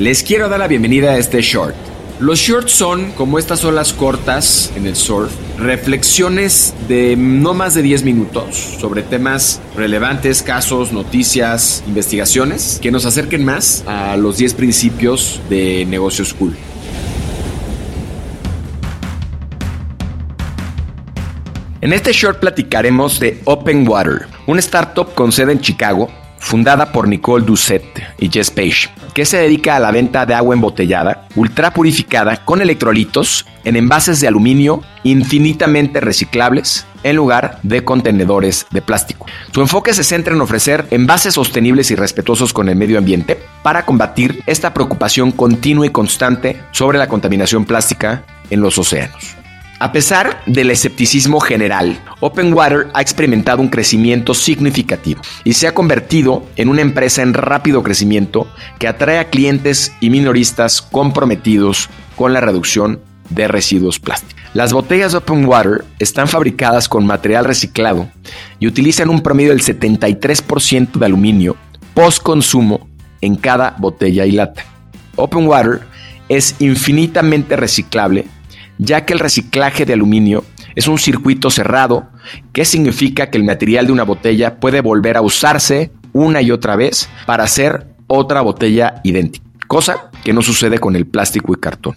Les quiero dar la bienvenida a este short. Los shorts son, como estas olas cortas en el surf, reflexiones de no más de 10 minutos sobre temas relevantes, casos, noticias, investigaciones, que nos acerquen más a los 10 principios de negocios cool. En este short platicaremos de Open Water, una startup con sede en Chicago fundada por Nicole Doucet y Jess Page, que se dedica a la venta de agua embotellada, ultra purificada con electrolitos en envases de aluminio infinitamente reciclables en lugar de contenedores de plástico. Su enfoque se centra en ofrecer envases sostenibles y respetuosos con el medio ambiente para combatir esta preocupación continua y constante sobre la contaminación plástica en los océanos. A pesar del escepticismo general, Open Water ha experimentado un crecimiento significativo y se ha convertido en una empresa en rápido crecimiento que atrae a clientes y minoristas comprometidos con la reducción de residuos plásticos. Las botellas de Open Water están fabricadas con material reciclado y utilizan un promedio del 73% de aluminio post consumo en cada botella y lata. Open Water es infinitamente reciclable ya que el reciclaje de aluminio es un circuito cerrado, que significa que el material de una botella puede volver a usarse una y otra vez para hacer otra botella idéntica, cosa que no sucede con el plástico y cartón.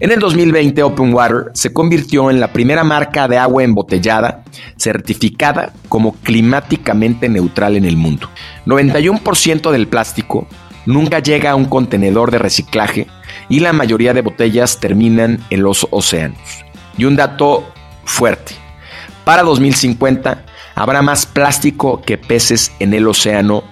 En el 2020 Open Water se convirtió en la primera marca de agua embotellada certificada como climáticamente neutral en el mundo. 91% del plástico nunca llega a un contenedor de reciclaje y la mayoría de botellas terminan en los océanos. Y un dato fuerte, para 2050 habrá más plástico que peces en el océano.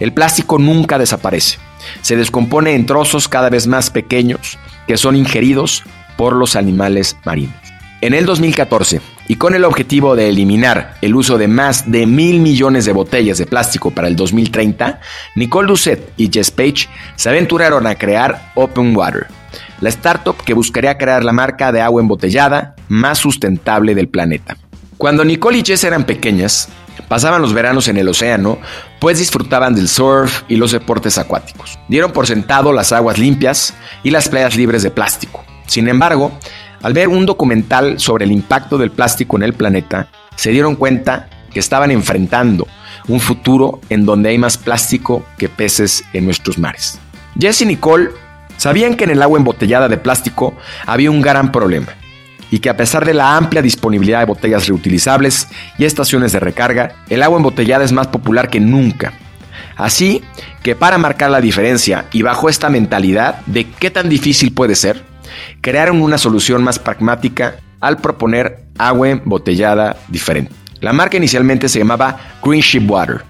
El plástico nunca desaparece, se descompone en trozos cada vez más pequeños que son ingeridos por los animales marinos. En el 2014, y con el objetivo de eliminar el uso de más de mil millones de botellas de plástico para el 2030, Nicole Doucet y Jess Page se aventuraron a crear Open Water, la startup que buscaría crear la marca de agua embotellada más sustentable del planeta. Cuando Nicole y Jess eran pequeñas, pasaban los veranos en el océano, pues disfrutaban del surf y los deportes acuáticos. Dieron por sentado las aguas limpias y las playas libres de plástico. Sin embargo, al ver un documental sobre el impacto del plástico en el planeta, se dieron cuenta que estaban enfrentando un futuro en donde hay más plástico que peces en nuestros mares. Jesse y Nicole sabían que en el agua embotellada de plástico había un gran problema y que a pesar de la amplia disponibilidad de botellas reutilizables y estaciones de recarga, el agua embotellada es más popular que nunca. Así que para marcar la diferencia y bajo esta mentalidad de qué tan difícil puede ser, crearon una solución más pragmática al proponer agua embotellada diferente. La marca inicialmente se llamaba Green Ship Water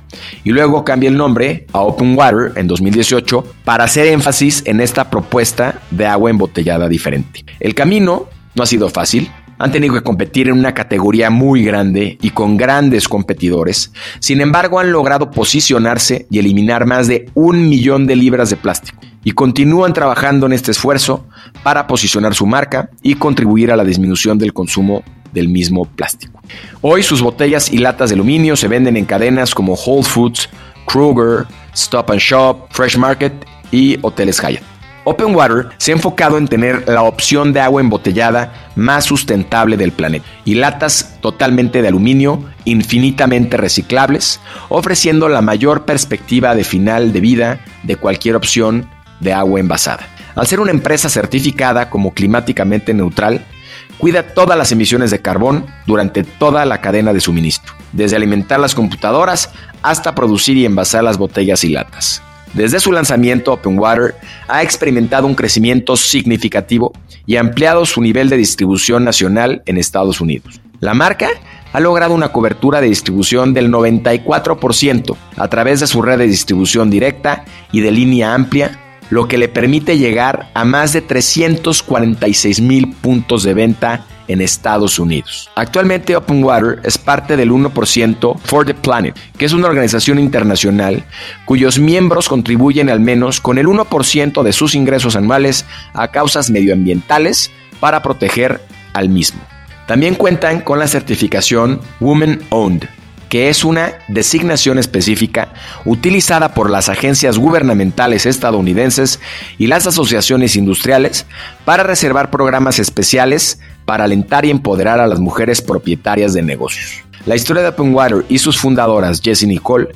y luego cambia el nombre a Open Water en 2018 para hacer énfasis en esta propuesta de agua embotellada diferente. El camino no ha sido fácil, han tenido que competir en una categoría muy grande y con grandes competidores. Sin embargo, han logrado posicionarse y eliminar más de un millón de libras de plástico. Y continúan trabajando en este esfuerzo para posicionar su marca y contribuir a la disminución del consumo del mismo plástico. Hoy sus botellas y latas de aluminio se venden en cadenas como Whole Foods, Kruger, Stop and Shop, Fresh Market y Hoteles Hyatt. Open Water se ha enfocado en tener la opción de agua embotellada más sustentable del planeta y latas totalmente de aluminio infinitamente reciclables, ofreciendo la mayor perspectiva de final de vida de cualquier opción de agua envasada. Al ser una empresa certificada como climáticamente neutral, cuida todas las emisiones de carbón durante toda la cadena de suministro, desde alimentar las computadoras hasta producir y envasar las botellas y latas. Desde su lanzamiento, Open Water ha experimentado un crecimiento significativo y ha ampliado su nivel de distribución nacional en Estados Unidos. La marca ha logrado una cobertura de distribución del 94% a través de su red de distribución directa y de línea amplia, lo que le permite llegar a más de 346 mil puntos de venta en Estados Unidos. Actualmente Open Water es parte del 1% For the Planet, que es una organización internacional cuyos miembros contribuyen al menos con el 1% de sus ingresos anuales a causas medioambientales para proteger al mismo. También cuentan con la certificación Women Owned, que es una designación específica utilizada por las agencias gubernamentales estadounidenses y las asociaciones industriales para reservar programas especiales para alentar y empoderar a las mujeres propietarias de negocios. La historia de Openwater y sus fundadoras, Jesse Nicole,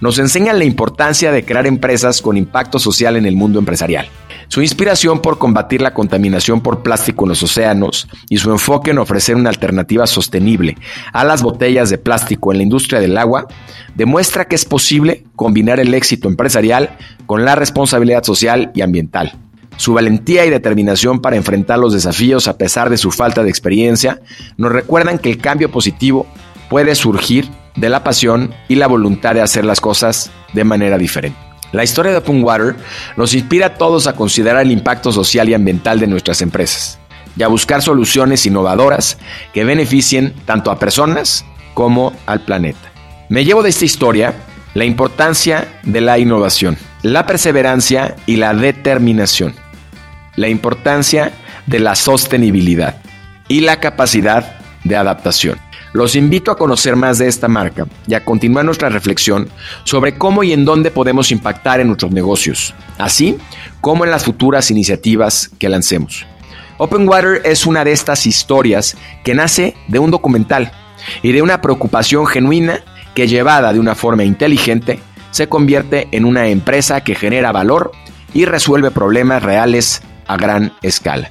nos enseñan la importancia de crear empresas con impacto social en el mundo empresarial. Su inspiración por combatir la contaminación por plástico en los océanos y su enfoque en ofrecer una alternativa sostenible a las botellas de plástico en la industria del agua demuestra que es posible combinar el éxito empresarial con la responsabilidad social y ambiental. Su valentía y determinación para enfrentar los desafíos a pesar de su falta de experiencia nos recuerdan que el cambio positivo puede surgir de la pasión y la voluntad de hacer las cosas de manera diferente. La historia de Open Water nos inspira a todos a considerar el impacto social y ambiental de nuestras empresas y a buscar soluciones innovadoras que beneficien tanto a personas como al planeta. Me llevo de esta historia la importancia de la innovación, la perseverancia y la determinación, la importancia de la sostenibilidad y la capacidad de adaptación. Los invito a conocer más de esta marca y a continuar nuestra reflexión sobre cómo y en dónde podemos impactar en nuestros negocios, así como en las futuras iniciativas que lancemos. Open Water es una de estas historias que nace de un documental y de una preocupación genuina que llevada de una forma inteligente se convierte en una empresa que genera valor y resuelve problemas reales a gran escala.